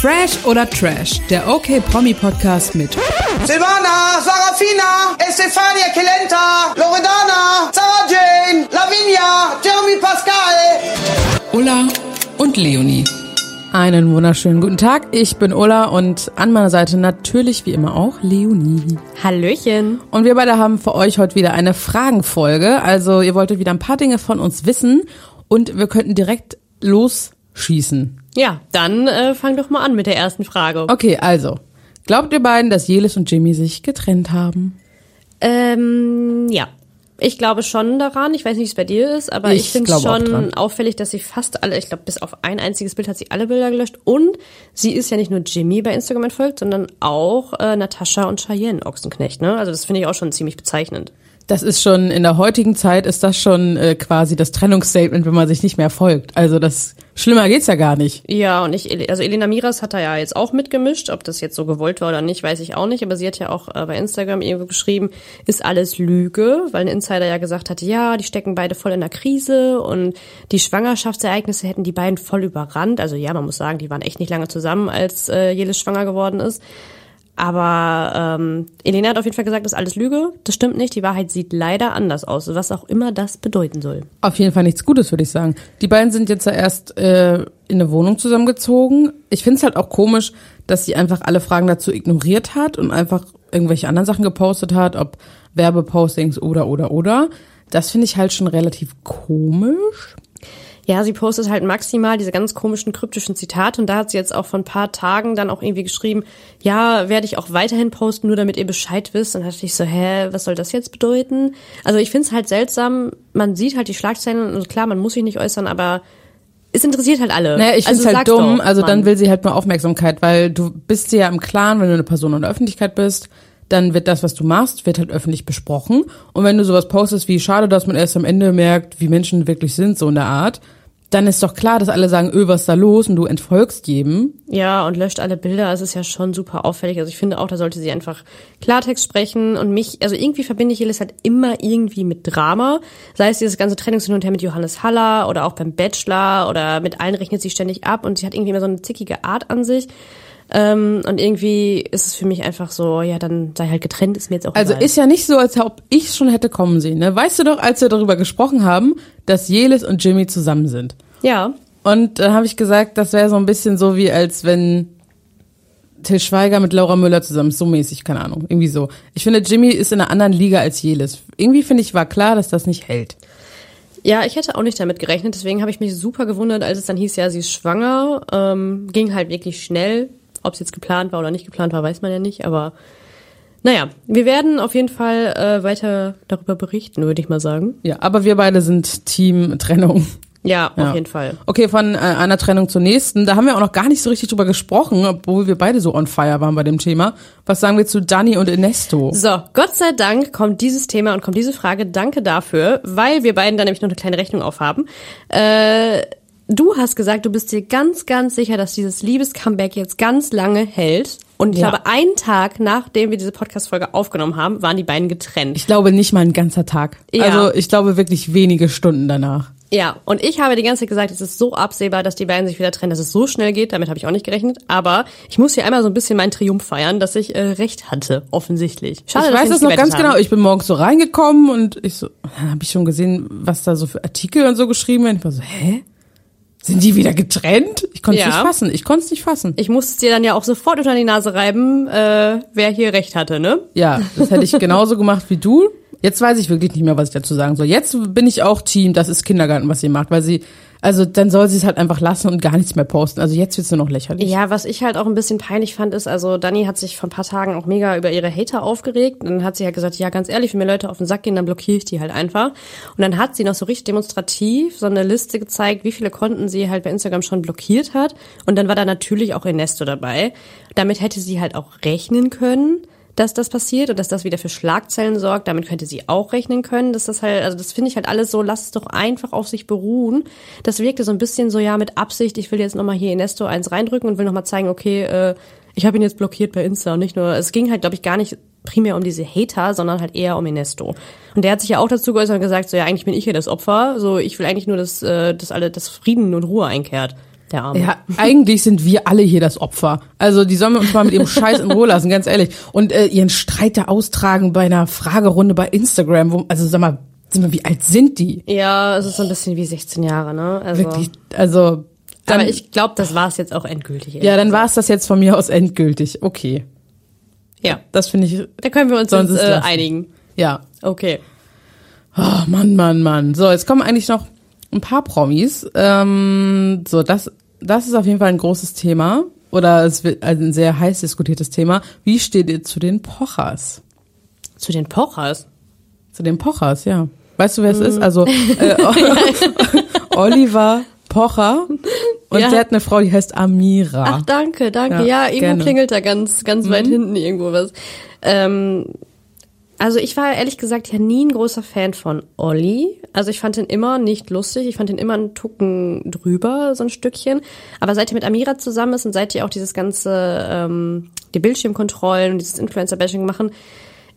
Fresh oder Trash, der OK Promi Podcast mit Silvana, Sarafina, Estefania Kelenta, Loredana, Sarah Jane, Lavinia, Jeremy Pascal. Ulla und Leonie. Einen wunderschönen guten Tag. Ich bin Ulla und an meiner Seite natürlich wie immer auch Leonie. Hallöchen. Und wir beide haben für euch heute wieder eine Fragenfolge. Also ihr wolltet wieder ein paar Dinge von uns wissen und wir könnten direkt losschießen. Ja, dann äh, fang doch mal an mit der ersten Frage. Okay, also. Glaubt ihr beiden, dass Jelis und Jimmy sich getrennt haben? Ähm, ja. Ich glaube schon daran. Ich weiß nicht, wie es bei dir ist, aber ich, Ich finde es schon auffällig, dass sie fast alle, ich glaube, bis auf ein einziges Bild hat sie alle Bilder gelöscht. Und sie ist ja nicht nur Jimmy bei Instagram entfolgt, sondern auch äh, Natascha und Cheyenne Ochsenknecht. Ne? Also das finde ich auch schon ziemlich bezeichnend. Das ist schon, in der heutigen Zeit ist das schon äh, quasi das Trennungsstatement, wenn man sich nicht mehr folgt. Also das, schlimmer geht's ja gar nicht. Ja, und ich, also Elena Miras hat da ja jetzt auch mitgemischt. Ob das jetzt so gewollt war oder nicht, weiß ich auch nicht. Aber sie hat ja auch äh, bei Instagram irgendwo geschrieben, ist alles Lüge, weil ein Insider ja gesagt hatte, ja, die stecken beide voll in der Krise und die Schwangerschaftsereignisse hätten die beiden voll überrannt. Also ja, man muss sagen, die waren echt nicht lange zusammen, als äh, Jelis schwanger geworden ist. Aber ähm, Elena hat auf jeden Fall gesagt, das ist alles Lüge. Das stimmt nicht. Die Wahrheit sieht leider anders aus, was auch immer das bedeuten soll. Auf jeden Fall nichts Gutes, würde ich sagen. Die beiden sind jetzt ja erst äh, in eine Wohnung zusammengezogen. Ich finde es halt auch komisch, dass sie einfach alle Fragen dazu ignoriert hat und einfach irgendwelche anderen Sachen gepostet hat, ob Werbepostings oder oder oder. Das finde ich halt schon relativ komisch. Ja, sie postet halt maximal diese ganz komischen kryptischen Zitate und da hat sie jetzt auch vor ein paar Tagen dann auch irgendwie geschrieben, ja, werde ich auch weiterhin posten, nur damit ihr Bescheid wisst. Und dann dachte ich so, hä, was soll das jetzt bedeuten? Also ich finde es halt seltsam, man sieht halt die Schlagzeilen und klar, man muss sich nicht äußern, aber es interessiert halt alle. Naja, ich finde also es halt dumm. doch, also dann will sie halt mal Aufmerksamkeit, weil du bist dir ja im Klaren, wenn du eine Person in der Öffentlichkeit bist, dann wird das, was du machst, wird halt öffentlich besprochen. Und wenn du sowas postest wie, schade, dass man erst am Ende merkt, wie Menschen wirklich sind, so in der Art, dann ist doch klar, dass alle sagen, öh, was ist da los? Und du entfolgst jedem. Ja, und löscht alle Bilder. Es ist ja schon super auffällig. Also ich finde auch, da sollte sie einfach Klartext sprechen und mich, also irgendwie verbinde ich Jelis halt immer irgendwie mit Drama. Sei es dieses ganze Trennungs und her mit Johannes Haller oder auch beim Bachelor oder mit allen rechnet sie ständig ab und sie hat irgendwie immer so eine zickige Art an sich. Ähm, und irgendwie ist es für mich einfach so, ja, dann sei halt getrennt, ist mir jetzt auch Also egal. ist ja nicht so, als ob ich schon hätte kommen sehen. Ne? Weißt du doch, als wir darüber gesprochen haben, dass Jelis und Jimmy zusammen sind. Ja, Und dann habe ich gesagt, das wäre so ein bisschen so wie, als wenn Till Schweiger mit Laura Müller zusammen ist, so mäßig, keine Ahnung, irgendwie so. Ich finde, Jimmy ist in einer anderen Liga als Jelis. Irgendwie finde ich, war klar, dass das nicht hält. Ja, ich hätte auch nicht damit gerechnet, deswegen habe ich mich super gewundert, als es dann hieß, ja, sie ist schwanger. Ähm, ging halt wirklich schnell. Ob es jetzt geplant war oder nicht geplant war, weiß man ja nicht, aber naja, wir werden auf jeden Fall äh, weiter darüber berichten, würde ich mal sagen. Ja, aber wir beide sind Team Trennung. Ja, Ja. auf jeden Fall. Okay, von äh, einer Trennung zur nächsten. Da haben wir auch noch gar nicht so richtig drüber gesprochen, obwohl wir beide so on fire waren bei dem Thema. Was sagen wir zu Dani und Ernesto? So, Gott sei Dank kommt dieses Thema und kommt diese Frage. Danke dafür, weil wir beiden da nämlich noch eine kleine Rechnung aufhaben. Äh, du hast gesagt, du bist dir ganz, ganz sicher, dass dieses Liebes-Comeback jetzt ganz lange hält. Und ich Ja. glaube, einen Tag, nachdem wir diese Podcast-Folge aufgenommen haben, waren die beiden getrennt. Ich glaube nicht mal ein ganzer Tag. Ja. Also ich glaube wirklich wenige Stunden danach. Ja, und ich habe die ganze Zeit gesagt, es ist so absehbar, dass die beiden sich wieder trennen, dass es so schnell geht. Damit habe ich auch nicht gerechnet. Aber ich muss hier einmal so ein bisschen meinen Triumph feiern, dass ich äh, recht hatte, offensichtlich. Schade, ich dass weiß das noch ganz genau. haben. Ich bin morgens so reingekommen und ich so, habe ich schon gesehen, was da so für Artikel und so geschrieben werden. Ich war so, hä? Sind die wieder getrennt? Ich konnte es Ja. nicht fassen. Ich konnte es nicht fassen. Ich musste es dir dann ja auch sofort unter die Nase reiben, äh, wer hier recht hatte, ne? Ja, das hätte ich genauso gemacht wie du. Jetzt weiß ich wirklich nicht mehr, was ich dazu sagen soll. Jetzt bin ich auch Team, das ist Kindergarten, was sie macht, weil sie, also dann soll sie es halt einfach lassen und gar nichts mehr posten. Also jetzt wird's nur noch lächerlich. Ja, was ich halt auch ein bisschen peinlich fand, ist, also Dani hat sich vor ein paar Tagen auch mega über ihre Hater aufgeregt. Und dann hat sie halt gesagt, ja, ganz ehrlich, wenn mir Leute auf den Sack gehen, dann blockiere ich die halt einfach. Und dann hat sie noch so richtig demonstrativ so eine Liste gezeigt, wie viele Konten sie halt bei Instagram schon blockiert hat. Und dann war da natürlich auch Ernesto dabei. Damit hätte sie halt auch rechnen können dass das passiert und dass das wieder für Schlagzeilen sorgt. Damit könnte sie auch rechnen können, dass das halt, also das finde ich halt alles so, lass es doch einfach auf sich beruhen. Das wirkte so ein bisschen so, ja, mit Absicht, ich will jetzt nochmal hier Ernesto eins reindrücken und will nochmal zeigen, okay, äh, ich habe ihn jetzt blockiert bei Insta und nicht nur, es ging halt, glaube ich, gar nicht primär um diese Hater, sondern halt eher um Ernesto. Und der hat sich ja auch dazu geäußert und gesagt, so ja, eigentlich bin ich hier das Opfer, so ich will eigentlich nur, dass, äh, dass alle, dass Frieden und Ruhe einkehrt. Der Arme. Ja, eigentlich sind wir alle hier das Opfer. Also die sollen wir uns mal mit ihrem Scheiß in Ruhe lassen, ganz ehrlich. Und äh, ihren Streit da austragen bei einer Fragerunde bei Instagram. Wo, also sag mal, sag mal, wie alt sind die? Ja, es ist so ein bisschen wie 16 Jahre, ne? Also, Wirklich, also dann, aber ich glaube, das war es jetzt auch endgültig. ja, dann war es das jetzt von mir aus endgültig. Okay, ja. das finde ich. Da können wir uns es äh, einigen. Ja, Okay. Oh, Mann, Mann, Mann. So, jetzt kommen eigentlich noch ein paar Promis. Ähm, so, das, das ist auf jeden Fall ein großes Thema. Oder es wird ein sehr heiß diskutiertes Thema. Wie steht ihr zu den Pochers? Zu den Pochers. Zu den Pochers, ja. Weißt du, wer es ist? Also äh, Oliver Pocher. Und Ja. der hat eine Frau, die heißt Amira. Ach, danke, danke. Ja, Ja, irgendwo gerne. klingelt da ganz, ganz weit hinten irgendwo was. Ähm, also ich war ehrlich gesagt ja nie ein großer Fan von Olli. Also ich fand ihn immer nicht lustig. Ich fand ihn immer einen Tucken drüber, so ein Stückchen. Aber seit er mit Amira zusammen ist und seit die auch dieses ganze, ähm, die Bildschirmkontrollen und dieses Influencer-Bashing machen,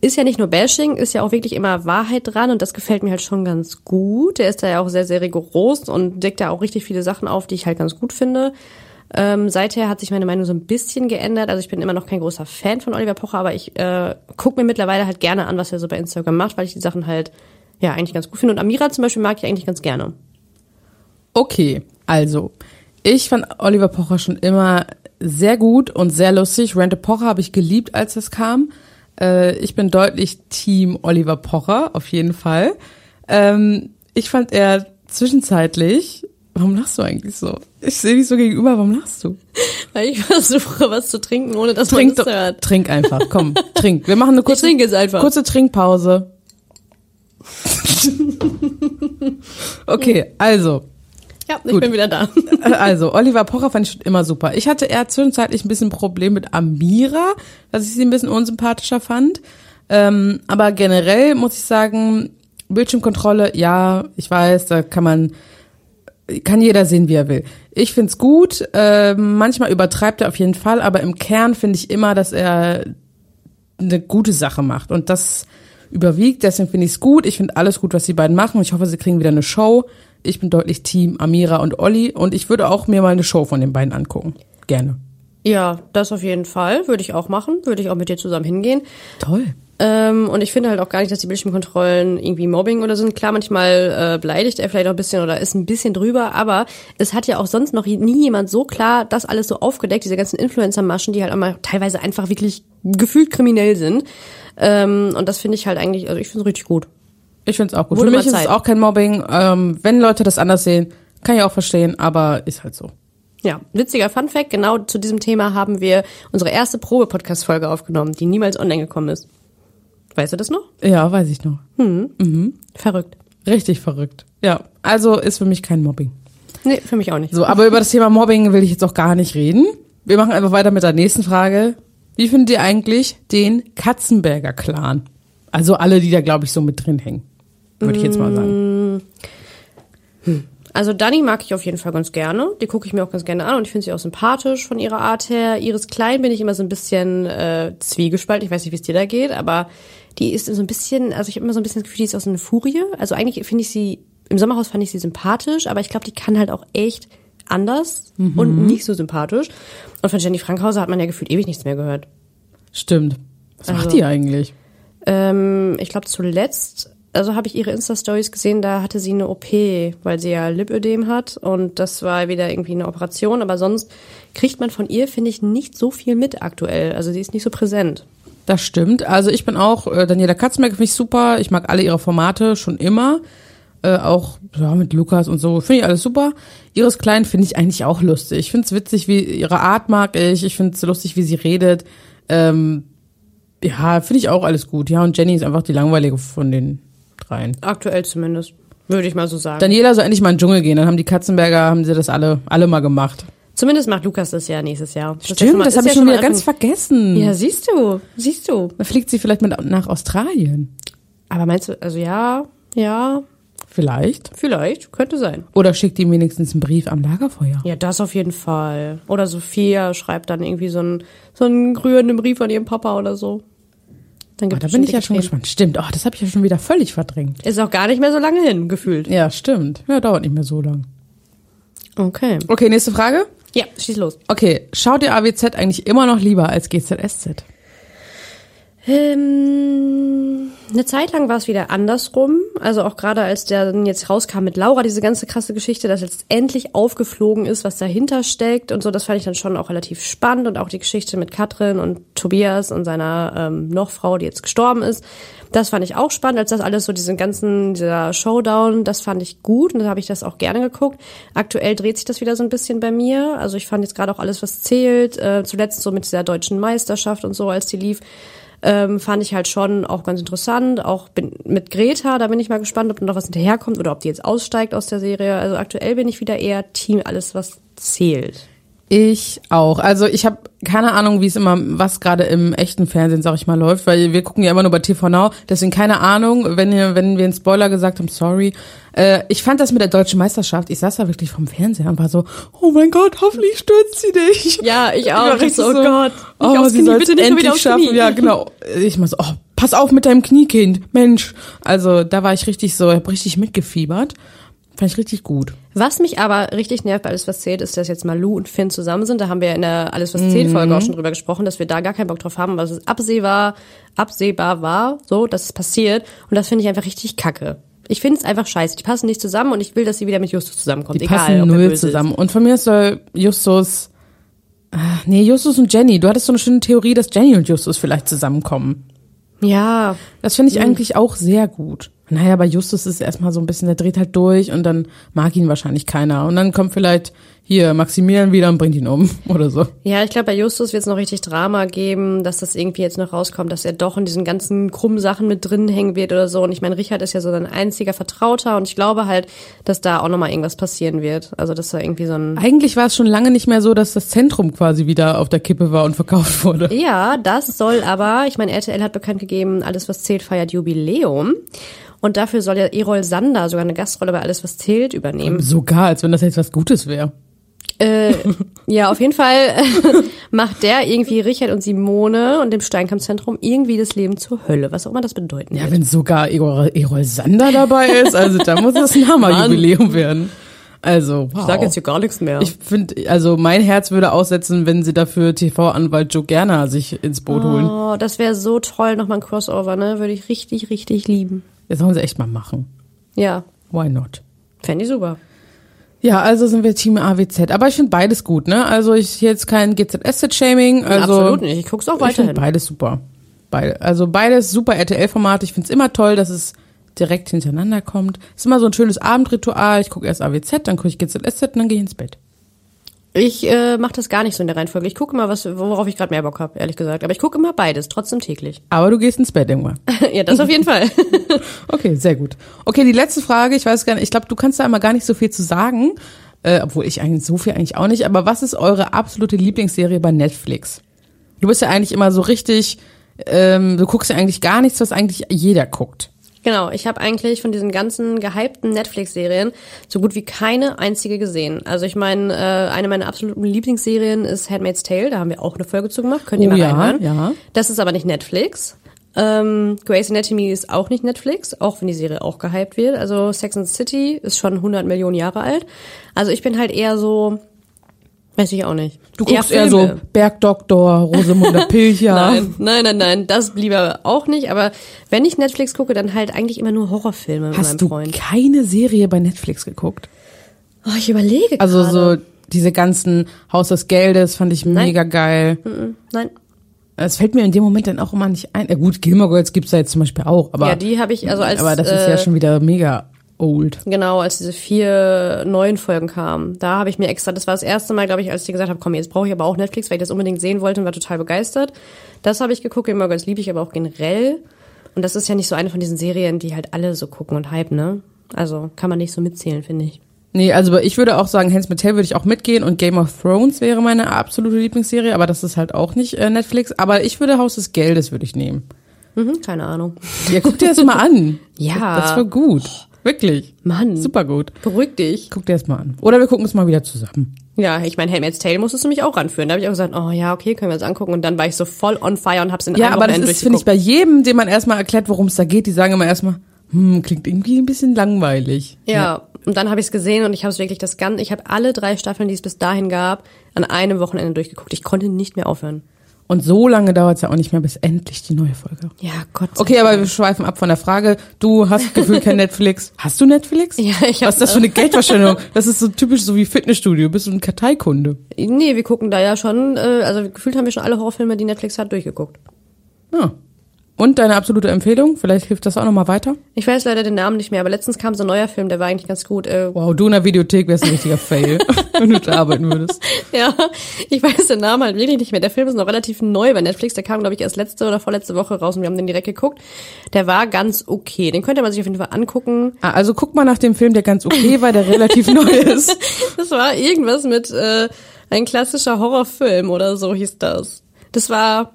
ist ja nicht nur Bashing, ist ja auch wirklich immer Wahrheit dran und das gefällt mir halt schon ganz gut. Er ist da ja auch sehr, sehr rigoros und deckt da auch richtig viele Sachen auf, die ich halt ganz gut finde. Ähm, seither hat sich meine Meinung so ein bisschen geändert. Also ich bin immer noch kein großer Fan von Oliver Pocher, aber ich äh, gucke mir mittlerweile halt gerne an, was er so bei Instagram macht, weil ich die Sachen halt ja eigentlich ganz gut finde. Und Amira zum Beispiel mag ich eigentlich ganz gerne. Okay, also ich fand Oliver Pocher schon immer sehr gut und sehr lustig. Rente Pocher habe ich geliebt, als das kam. Äh, ich bin deutlich Team Oliver Pocher, auf jeden Fall. Ähm, ich fand er zwischenzeitlich. Warum lachst du eigentlich so? Ich sehe dich so gegenüber, warum lachst du? Weil ich versuche, was zu trinken, ohne dass Trink, man es doch- hört. trink einfach, komm, trink. Wir machen eine kurze, trinke jetzt einfach. kurze Trinkpause. okay, also, Ja, ich Gut. bin wieder da. Also, Oliver Pocher fand ich schon immer super. Ich hatte eher zwischenzeitlich ein bisschen Problem mit Amira, dass ich sie ein bisschen unsympathischer fand. Ähm, aber generell muss ich sagen, Bildschirmkontrolle, ja, ich weiß, da kann man, kann jeder sehen, wie er will. Ich find's gut, ähm, manchmal übertreibt er auf jeden Fall, aber im Kern finde ich immer, dass er eine gute Sache macht. Und das überwiegt, deswegen finde ich es gut. Ich finde alles gut, was die beiden machen. Ich hoffe, sie kriegen wieder eine Show. Ich bin deutlich Team Amira und Olli und ich würde auch mir mal eine Show von den beiden angucken. Gerne. Ja, das auf jeden Fall. Würde ich auch machen. Würde ich auch mit dir zusammen hingehen. Toll. Ähm, und ich finde halt auch gar nicht, dass die Bildschirmkontrollen irgendwie Mobbing oder sind. Klar, manchmal äh, beleidigt er vielleicht auch ein bisschen oder ist ein bisschen drüber, aber es hat ja auch sonst noch nie jemand so klar das alles so aufgedeckt, diese ganzen Influencer-Maschen, die halt einmal teilweise einfach wirklich gefühlt kriminell sind. Ähm, und das finde ich halt eigentlich, also ich finde es richtig gut. Ich finde es auch gut. Wurde Für mal mich ist es auch kein Mobbing. Ähm, wenn Leute das anders sehen, kann ich auch verstehen, aber ist halt so. Ja, witziger Funfact, genau zu diesem Thema haben wir unsere erste Probe-Podcast-Folge aufgenommen, die niemals online gekommen ist. Weißt du das noch? Ja, weiß ich noch. Verrückt. Richtig verrückt. Ja, also ist für mich kein Mobbing. Nee, für mich auch nicht. So, aber über das Thema Mobbing will ich jetzt auch gar nicht reden. Wir machen einfach weiter mit der nächsten Frage. Wie findet ihr eigentlich den Katzenberger Clan? Also alle, die da, glaube ich, so mit drin hängen. Würde ich jetzt mal sagen. Also Dani mag ich auf jeden Fall ganz gerne. Die gucke ich mir auch ganz gerne an und ich finde sie auch sympathisch von ihrer Art her. Iris Klein bin ich immer so ein bisschen äh, zwiegespalten. Ich weiß nicht, wie es dir da geht, aber die ist so ein bisschen, also ich habe immer so ein bisschen das Gefühl, die ist aus einer Furie. Also eigentlich finde ich sie, im Sommerhaus fand ich sie sympathisch, aber ich glaube, die kann halt auch echt anders und nicht so sympathisch. Und von Jenny Frankhauser hat man ja gefühlt ewig nichts mehr gehört. Stimmt. Was macht Also- die eigentlich? Ähm, ich glaube zuletzt, also habe ich ihre Insta-Stories gesehen, da hatte sie eine OP, weil sie ja Lipödem hat und das war wieder irgendwie eine Operation, aber sonst kriegt man von ihr, finde ich, nicht so viel mit aktuell. Also sie ist nicht so präsent. Das stimmt. Also ich bin auch, äh, Daniela Katzenberg finde ich super. Ich mag alle ihre Formate schon immer. Äh, auch ja, mit Lukas und so. Finde ich alles super. Iris Klein finde ich eigentlich auch lustig. Ich finde es witzig, wie ihre Art mag ich. Ich finde es lustig, wie sie redet. Ähm, ja, finde ich auch alles gut. Ja, und Jenny ist einfach die langweilige von den dreien. Aktuell zumindest, würde ich mal so sagen. Daniela soll endlich mal in den Dschungel gehen. Dann haben die Katzenberger, haben sie das alle, alle mal gemacht. Zumindest macht Lukas das ja nächstes Jahr. Das ja Stimmt, mal- das habe ja ich schon wieder ganz vergessen. Ja, siehst du, siehst du. Dann fliegt sie vielleicht mit nach Australien. Aber meinst du, also ja, ja, Vielleicht. vielleicht, könnte sein. Oder schickt ihm wenigstens einen Brief am Lagerfeuer. Ja, das auf jeden Fall. Oder Sophia schreibt dann irgendwie so einen, so einen rührenden Brief an ihren Papa oder so. Dann Oh, gibt da es bin ich ja schon gespannt. Stimmt, oh, das habe ich ja schon wieder völlig verdrängt. Ist auch gar nicht mehr so lange hin, gefühlt. Ja, stimmt. Ja, dauert nicht mehr so lang. Okay. Okay, nächste Frage. Ja, schieß los. Okay, schaut ihr AWZ eigentlich immer noch lieber als GZSZ? Ähm, eine Zeit lang war es wieder andersrum. Also auch gerade als der dann jetzt rauskam mit Laura, diese ganze krasse Geschichte, dass jetzt endlich aufgeflogen ist, was dahinter steckt und so, das fand ich dann schon auch relativ spannend und auch die Geschichte mit Katrin und Tobias und seiner ähm, Nochfrau, die jetzt gestorben ist. Das fand ich auch spannend, als das alles so diesen ganzen, dieser Showdown, das fand ich gut und da habe ich das auch gerne geguckt. Aktuell dreht sich das wieder so ein bisschen bei mir. Also ich fand jetzt gerade auch alles, was zählt, äh, zuletzt so mit dieser deutschen Meisterschaft und so, als die lief, ähm, fand ich halt schon auch ganz interessant. Auch bin, mit Greta, da bin ich mal gespannt, ob noch was hinterherkommt oder ob die jetzt aussteigt aus der Serie. Also aktuell bin ich wieder eher Team alles, was zählt. Ich auch. Also ich habe keine Ahnung, wie es immer, was gerade im echten Fernsehen, sag ich mal, läuft, weil wir gucken ja immer nur bei TV Now. Deswegen keine Ahnung, wenn, ihr, wenn wir einen Spoiler gesagt haben, sorry. Äh, ich fand das mit der deutschen Meisterschaft, ich saß da wirklich vom Fernseher und war so, oh mein Gott, hoffentlich stürzt sie dich. Ja, ich auch. Ich richtig so, oh Gott, oh, sie soll bitte nicht schon wieder endlich schaffen. Ja, genau. Ich mal so, oh, pass auf mit deinem Kniekind, Mensch. Also da war ich richtig so, hab richtig mitgefiebert. Fand ich richtig gut. Was mich aber richtig nervt bei Alles, was zählt, ist, dass jetzt Malu und Finn zusammen sind. Da haben wir in der Alles, was zählt Folge auch schon drüber gesprochen, dass wir da gar keinen Bock drauf haben, was es absehbar, absehbar war, so, dass es passiert. Und das finde ich einfach richtig kacke. Ich finde es einfach scheiße. Die passen nicht zusammen und ich will, dass sie wieder mit Justus zusammenkommt. Die egal, passen null zusammen. Und von mir soll Justus, ah, nee, Justus und Jenny. Du hattest so eine schöne Theorie, dass Jenny und Justus vielleicht zusammenkommen. Ist. Ja, Das finde ich eigentlich auch sehr gut. Naja, bei Justus ist es erstmal so ein bisschen, der dreht halt durch und dann mag ihn wahrscheinlich keiner. Und dann kommt vielleicht hier Maximilian wieder und bringt ihn um oder so. Ja, ich glaube, bei Justus wird es noch richtig Drama geben, dass das irgendwie jetzt noch rauskommt, dass er doch in diesen ganzen krummen Sachen mit drin hängen wird oder so. Und ich meine, Richard ist ja so sein einziger Vertrauter und ich glaube halt, dass da auch nochmal irgendwas passieren wird. Also, dass da irgendwie so ein. Eigentlich war es schon lange nicht mehr so, dass das Zentrum quasi wieder auf der Kippe war und verkauft wurde. Ja, das soll aber, ich meine, RTL hat bekannt gegeben, alles was zählt feiert Jubiläum. Und dafür soll ja Erol Sander sogar eine Gastrolle bei Alles was zählt übernehmen. Sogar, als wenn das jetzt was Gutes wäre. Äh, ja, auf jeden Fall äh, macht der irgendwie Richard und Simone und dem Steinkampfzentrum irgendwie das Leben zur Hölle, was auch immer das bedeuten Ja, wird. wenn sogar Erol, Erol Sander dabei ist, also da muss das ein Hammerjubiläum werden. Also, wow. Ich sag jetzt hier gar nichts mehr. Ich finde, also mein Herz würde aussetzen, wenn sie dafür TV-Anwalt Joe Gerner sich ins Boot holen. oh, das wäre so toll, nochmal ein Crossover, ne? Würde ich richtig, richtig lieben. Das sollen sie echt mal machen. Ja, Why not? fände ich super. Ja, also sind wir Team AWZ. Aber ich finde beides gut, ne? Also ich hier jetzt kein GZSZ-Shaming. Also Absolut nicht. Ich guck's auch Ich finde weiterhin. beides super. Beide, also beides super RTL-Formate. Ich finde es immer toll, dass es direkt hintereinander kommt. ist immer so ein schönes Abendritual. Ich gucke erst AWZ, dann gucke ich GZSZ und dann gehe ich ins Bett. Ich äh, mache das gar nicht so in der Reihenfolge. Ich gucke immer, was, worauf ich gerade mehr Bock habe, ehrlich gesagt. Aber ich gucke immer beides, trotzdem täglich. Aber du gehst ins Bett irgendwann. ja, das auf jeden Fall. Okay, sehr gut. Okay, die letzte Frage, ich weiß gar nicht, ich glaube, du kannst da immer gar nicht so viel zu sagen, äh, obwohl ich eigentlich so viel eigentlich auch nicht, aber was ist eure absolute Lieblingsserie bei Netflix? Du bist ja eigentlich immer so richtig, ähm, du guckst ja eigentlich gar nichts, was eigentlich jeder guckt. Genau, ich habe eigentlich von diesen ganzen gehypten Netflix-Serien so gut wie keine einzige gesehen. Also ich meine, äh, eine meiner absoluten Lieblingsserien ist Handmaid's Tale, da haben wir auch eine Folge zu gemacht, könnt ihr Oh mal ja, reinhören. ja. Das ist aber nicht Netflix. Ähm, Grey's Anatomy ist auch nicht Netflix, auch wenn die Serie auch gehypt wird. Also Sex and the City ist schon 100 Millionen Jahre alt. Also ich bin halt eher so, weiß ich auch nicht. Du guckst eher, so Filme. Bergdoktor, Rosamunde Pilcher. Nein, nein, nein, nein, das lieber auch nicht. Aber wenn ich Netflix gucke, dann halt eigentlich immer nur Horrorfilme mit meinem Hast du Freund. keine Serie bei Netflix geguckt? Oh, ich überlege Also gerade. so diese ganzen Haus des Geldes fand ich mega geil. Nein. Es fällt mir in dem Moment dann auch immer nicht ein. Ja gut, Gilmore Girls gibt's ja jetzt zum Beispiel auch, aber ja, die habe ich, also als, aber das ist äh, ja schon wieder mega old. genau, als diese vier neuen Folgen kamen, da habe ich mir extra, das war das erste Mal, glaube ich, als ich gesagt habe, komm, jetzt brauche ich aber auch Netflix, weil ich das unbedingt sehen wollte und war total begeistert. Das habe ich geguckt, Gilmore Girls liebe ich aber auch generell. Und das ist ja nicht so eine von diesen Serien, die halt alle so gucken und hypen, ne? Also kann man nicht so mitzählen, finde ich. Nee, also ich würde auch sagen, Hans Mattel würde ich auch mitgehen und Game of Thrones wäre meine absolute Lieblingsserie, aber das ist halt auch nicht äh, Netflix. Aber ich würde Haus des Geldes würde ich nehmen. Mhm, keine Ahnung. Ja, guck dir das mal an. Ja. Das war gut. Wirklich. Mann. Super gut. Beruhig dich. Guck dir das mal an. Oder wir gucken es mal wieder zusammen. Ja, ich meine, Handmaid's Tale musstest du mich auch ranführen. Da habe ich auch gesagt, oh ja, okay, können wir das angucken. Und dann war ich so voll on fire und hab's in Ja, einem aber das ist, finde ich, bei jedem, dem man erstmal erklärt, worum es da geht, die sagen immer erstmal, hm, klingt irgendwie ein bisschen langweilig. Ja, Und dann habe ich es gesehen und ich habe es wirklich das ganze, ich habe alle drei Staffeln, die es bis dahin gab, an einem Wochenende durchgeguckt. Ich konnte nicht mehr aufhören. Und so lange dauert es ja auch nicht mehr, bis endlich die neue Folge. Ja, Gott sei Okay, aber wir schweifen ab von der Frage. Du hast gefühlt kein Netflix. Hast du Netflix? Ja, ich Was ist das für eine Geldverschwendung? Das ist so typisch so wie Fitnessstudio. Bist du ein Karteikunde? Nee, wir gucken da ja schon, äh, also gefühlt haben wir schon alle Horrorfilme, die Netflix hat, durchgeguckt. Ja. Und deine absolute Empfehlung? Vielleicht hilft das auch nochmal weiter? Ich weiß leider den Namen nicht mehr, aber letztens kam so ein neuer Film, der war eigentlich ganz gut. Äh, Wow, du in der Videothek wärst ein richtiger Fail, wenn du da arbeiten würdest. ja, ich weiß den Namen halt wirklich nicht mehr. Der Film ist noch relativ neu bei Netflix. Der kam, glaube ich, erst letzte oder vorletzte Woche raus und wir haben den direkt geguckt. Der war ganz okay. Den könnte man sich auf jeden Fall angucken. Ah, Also guck mal nach dem Film, der ganz okay war, der relativ neu ist. Das war irgendwas mit äh, ein klassischer Horrorfilm oder so hieß das. Das war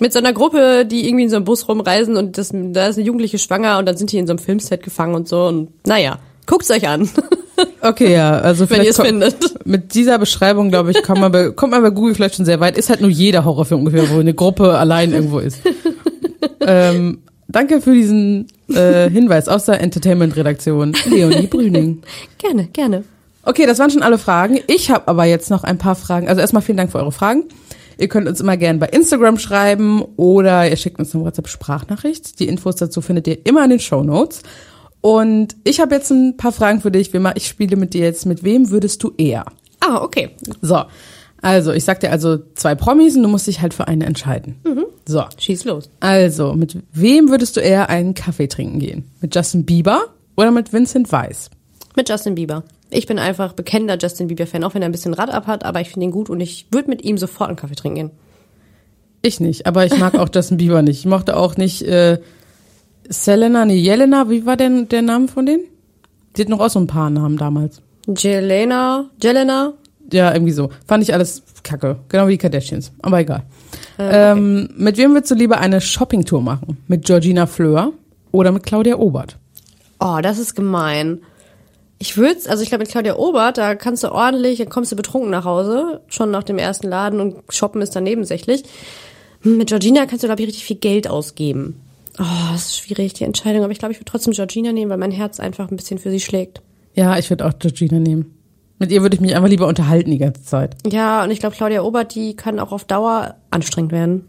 mit so einer Gruppe, die irgendwie in so einem Bus rumreisen und das, da ist eine Jugendliche schwanger und dann sind die in so einem Filmset gefangen und so und naja, guckt's euch an, Okay, ja, also wenn ihr es findet. Mit dieser Beschreibung, glaube ich, kommt man, bei, kommt man bei Google vielleicht schon sehr weit. Ist halt nur jeder Horrorfilm ungefähr, wo eine Gruppe allein irgendwo ist. ähm, danke für diesen äh, Hinweis aus der Entertainment-Redaktion. Leonie Brüning. Gerne, gerne. Okay, das waren schon alle Fragen. Ich habe aber jetzt noch ein paar Fragen. Also erstmal vielen Dank für eure Fragen. Ihr könnt uns immer gerne bei Instagram schreiben oder ihr schickt uns eine WhatsApp-Sprachnachricht. Die Infos dazu findet ihr immer in den Show Notes. Und ich habe jetzt ein paar Fragen für dich. Ich spiele mit dir jetzt. Mit wem würdest du eher? Ah, okay. So, also ich sag dir also zwei Promis und du musst dich halt für eine entscheiden. So, Schieß los. also mit wem würdest du eher einen Kaffee trinken gehen? Mit Justin Bieber oder mit Vincent Weiss? Mit Justin Bieber. Ich bin einfach bekennender Justin Bieber-Fan, auch wenn er ein bisschen Rad ab hat, aber ich finde ihn gut und ich würde mit ihm sofort einen Kaffee trinken gehen. Ich nicht, aber ich mag auch Justin Bieber nicht. Ich mochte auch nicht äh, Selena, nee, Jelena, wie war denn der Name von denen? Die hat noch auch so ein paar Namen damals. Jelena, Jelena, Ja, irgendwie so. Fand ich alles kacke. Genau wie die Kardashians. Aber egal. ähm, mit wem würdest du lieber eine Shoppingtour machen? Mit Georgina Fleur oder mit Claudia Obert? Oh, das ist gemein. Ich würde, also ich glaube mit Claudia Obert, da kannst du ordentlich, dann kommst du betrunken nach Hause, schon nach dem ersten Laden und shoppen ist dann nebensächlich. Mit Georgina kannst du, glaube ich, richtig viel Geld ausgeben. Oh, das ist schwierig, die Entscheidung, aber ich glaube, ich würde trotzdem Georgina nehmen, weil mein Herz einfach ein bisschen für sie schlägt. Ja, ich würde auch Georgina nehmen. Mit ihr würde ich mich einfach lieber unterhalten die ganze Zeit. Ja, und ich glaube, Claudia Obert, die kann auch auf Dauer anstrengend werden.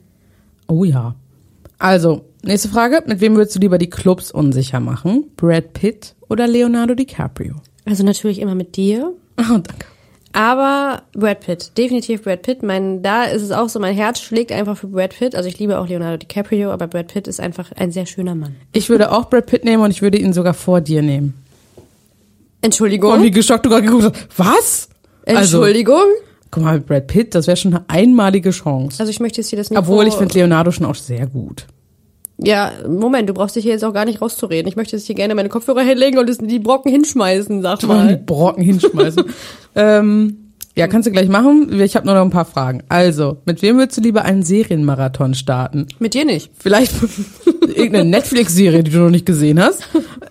Oh ja. Also, nächste Frage. Mit wem würdest du lieber die Clubs unsicher machen? Brad Pitt oder Leonardo DiCaprio? Also natürlich immer mit dir. Oh, danke. Aber Brad Pitt, definitiv Brad Pitt. Mein, da ist es auch so, mein Herz schlägt einfach für Brad Pitt. Also ich liebe auch Leonardo DiCaprio, aber Brad Pitt ist einfach ein sehr schöner Mann. Ich würde auch Brad Pitt nehmen und ich würde ihn sogar vor dir nehmen. Entschuldigung. Und wie geschockt du gerade geguckt hast. Was? Also, Entschuldigung. guck mal, Brad Pitt, das wäre schon eine einmalige Chance. Also ich möchte jetzt hier das nicht Obwohl, ich finde Leonardo schon auch sehr gut. Ja, Moment, du brauchst dich hier jetzt auch gar nicht rauszureden. Ich möchte jetzt hier gerne meine Kopfhörer hinlegen und die Brocken hinschmeißen, sag Mal die. Brocken hinschmeißen. ähm, ja, kannst du gleich machen. Ich habe nur noch ein paar Fragen. Also, mit wem würdest du lieber einen Serienmarathon starten? Mit dir nicht. Vielleicht irgendeine Netflix-Serie, die du noch nicht gesehen hast.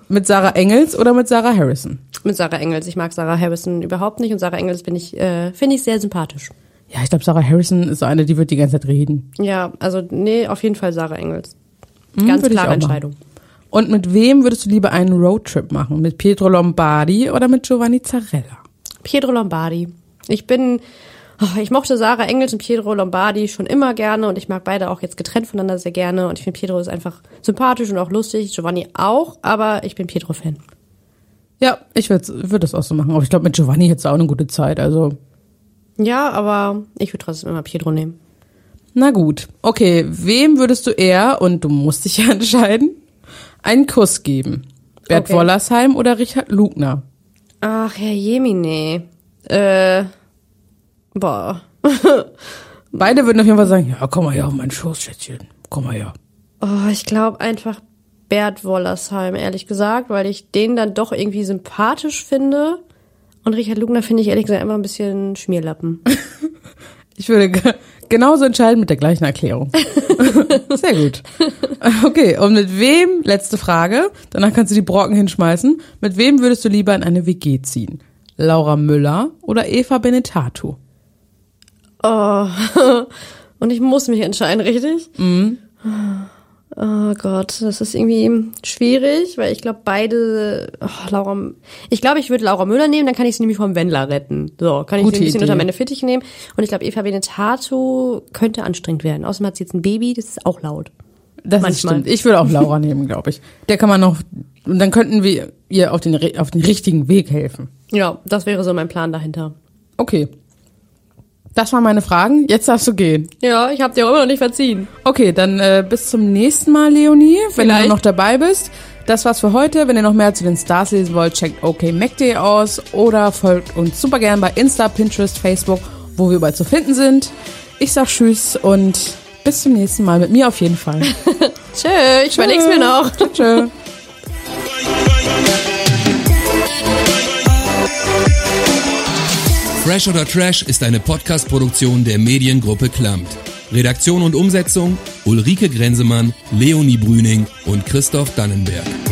Mit Sarah Engels oder mit Sarah Harrison? Mit Sarah Engels. Ich mag Sarah Harrison überhaupt nicht und Sarah Engels bin ich, äh, finde ich sehr sympathisch. Ja, ich glaube, Sarah Harrison ist so eine, die wird die ganze Zeit reden. Ja, also nee, auf jeden Fall Sarah Engels. Hm, Ganz würde klare machen. Entscheidung. Und mit wem würdest du lieber einen Roadtrip machen? Mit Pietro Lombardi oder mit Giovanni Zarella? Pietro Lombardi. Ich bin, oh, ich mochte Sarah Engels und Pietro Lombardi schon immer gerne und ich mag beide auch jetzt getrennt voneinander sehr gerne und ich finde Pietro ist einfach sympathisch und auch lustig, Giovanni auch, aber ich bin Pietro-Fan. Ja, ich würde würd das auch so machen. Aber ich glaube, mit Giovanni hättest du auch eine gute Zeit. Also, Ja, aber ich würde trotzdem immer Pietro nehmen. Na gut. Okay, wem würdest du eher, und du musst dich ja entscheiden, einen Kuss geben? Bert Okay. Wollersheim oder Richard Lugner? Ach, Herr Jemine. Äh, boah. Beide würden auf jeden Fall sagen, ja, komm mal her auf meinen Schoß, Schätzchen. Komm mal her. Oh, ich glaube einfach Bert Wollersheim, ehrlich gesagt, weil ich den dann doch irgendwie sympathisch finde. Und Richard Lugner finde ich ehrlich gesagt einfach ein bisschen Schmierlappen. Ich würde genauso entscheiden mit der gleichen Erklärung. Sehr gut. Okay, und mit wem, letzte Frage, danach kannst du die Brocken hinschmeißen, mit wem würdest du lieber in eine WG ziehen? Laura Müller oder Eva Benetato? Oh. Und ich muss mich entscheiden, richtig? Oh Gott, das ist irgendwie schwierig, weil ich glaube beide, oh, Laura, ich glaube, ich würde Laura Müller nehmen, dann kann ich sie nämlich vom Wendler retten. So, kann ich Gute sie ein bisschen Idee. unter meine Fittiche nehmen. Und ich glaube, Eva Benetato könnte anstrengend werden. Außerdem hat sie jetzt ein Baby, das ist auch laut. Das Manchmal. stimmt. Ich würde auch Laura nehmen, glaube ich. Der kann man noch, und dann könnten wir ihr auf den, auf den richtigen Weg helfen. Ja, das wäre so mein Plan dahinter. Okay. Das waren meine Fragen. Jetzt darfst du gehen. Ja, ich habe dir auch immer noch nicht verziehen. Okay, dann äh, bis zum nächsten Mal, Leonie, wenn Vielleicht. du noch dabei bist. Das war's für heute. Wenn ihr noch mehr zu den Stars lesen wollt, checkt okmac.de aus oder folgt uns super gern bei Insta, Pinterest, Facebook, wo wir überall zu finden sind. Ich sag Tschüss und bis zum nächsten Mal. Mit mir auf jeden Fall. Tschö, ich überleg's mir noch. Tschö, tschö. Fresh oder Trash ist eine Podcast-Produktion der Mediengruppe Klammt. Redaktion und Umsetzung Ulrike Grenzemann, Leonie Brüning und Christoph Dannenberg.